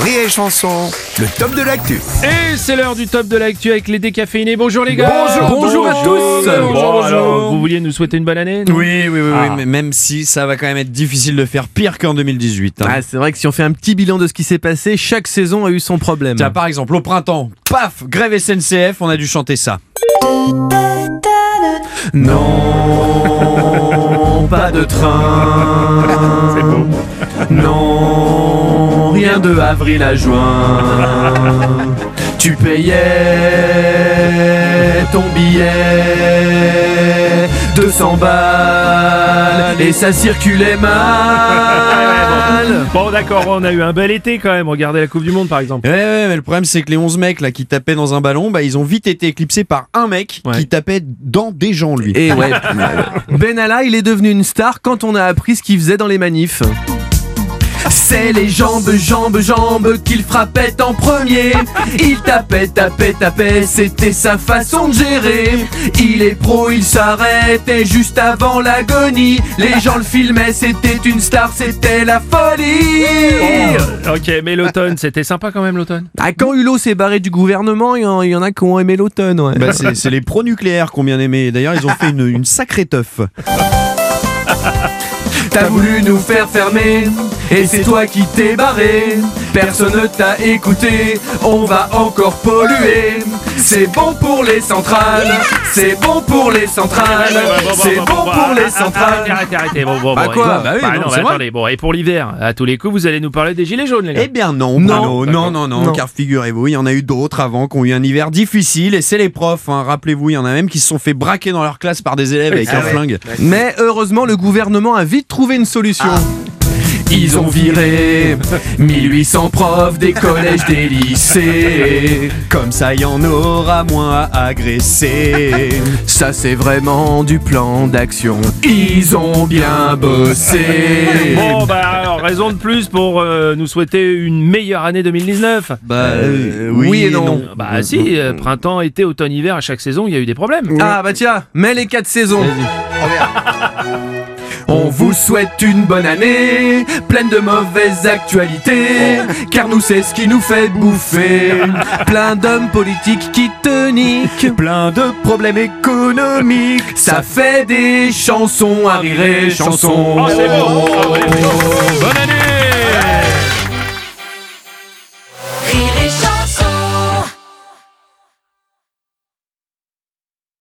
Rire et chanson, le top de l'actu. Et c'est l'heure du top de l'actu avec les décaféinés. Bonjour les gars Bonjour, bonjour à tous bonjour. Bon, Bonjour. alors, Vous vouliez nous souhaiter une bonne année Oui, oui, oui, oui, Ah. mais même si ça va quand même être difficile de faire pire qu'en 2018. hein. Ah, c'est vrai que si on fait un petit bilan de ce qui s'est passé, chaque saison a eu son problème. Tiens, par exemple, au printemps, paf, grève SNCF, on a dû chanter ça. Non, pas de train. C'est beau. Non, de avril à juin. Tu payais ton billet 200 balles et ça circulait mal. Bon d'accord, on a eu un bel été quand même. Regardez la Coupe du Monde par exemple. Ouais, ouais, mais le problème c'est que les 11 mecs là qui tapaient dans un ballon, bah ils ont vite été éclipsés par un mec Ouais. qui tapait dans des gens lui. Et ouais, Benalla, il est devenu une star quand on a appris ce qu'il faisait dans les manifs. C'est les jambes, jambes, jambes qu'il frappait en premier. Il tapait, tapait, tapait, c'était sa façon de gérer. Il est pro, il s'arrêtait juste avant l'agonie. Les gens le filmaient, c'était une star, c'était la folie. Oh, ok, mais l'automne, c'était sympa quand même l'automne. Ah, quand Hulot s'est barré du gouvernement, il y, en- il y en a qui ont aimé l'automne, ouais. Bah, c'est c'est les pro-nucléaires qu'on bien aimé. D'ailleurs, ils ont fait une, une sacrée teuf. T'as voulu nous faire fermer, et c'est toi qui t'es barré. Personne ne t'a écouté, on va encore polluer. C'est bon pour les centrales, c'est bon pour les centrales, c'est bon pour les Arrêtez, centrales. arrêtez, arrêtez. Bon, bon, Bah bon, quoi et- Bah oui, non, non, c'est mais vrai. attendez. Bon, et pour l'hiver, à tous les coups, vous allez nous parler des gilets jaunes, les gars. Eh bien non, Non. Bruno, non, non, non, Non. car figurez-vous, il y en a eu d'autres avant qui ont eu un hiver difficile, et c'est les profs, hein. rappelez-vous, il y en a même qui se sont fait braquer dans leur classe par des élèves avec Ah un flingue. Mais heureusement, le gouvernement a vite trouvé une solution. Ils ont viré 1800 profs des collèges, des lycées. Comme ça, il y en aura moins à agresser. Ça, c'est vraiment du plan d'action. Ils ont bien bossé. Bon, bah alors, raison de plus pour euh, nous souhaiter une meilleure année 2019. Bah, euh, oui et non. Bah si, euh, printemps, été, automne, hiver, à chaque saison, il y a eu des problèmes. Ah bah tiens, mets les quatre saisons. On vous souhaite une bonne année, pleine de mauvaises actualités, car nous c'est ce qui nous fait bouffer. Plein d'hommes politiques qui te niquent. Plein de problèmes économiques, ça fait des chansons à rire et chansons. Oh, c'est bon. Ah ouais. Bonne année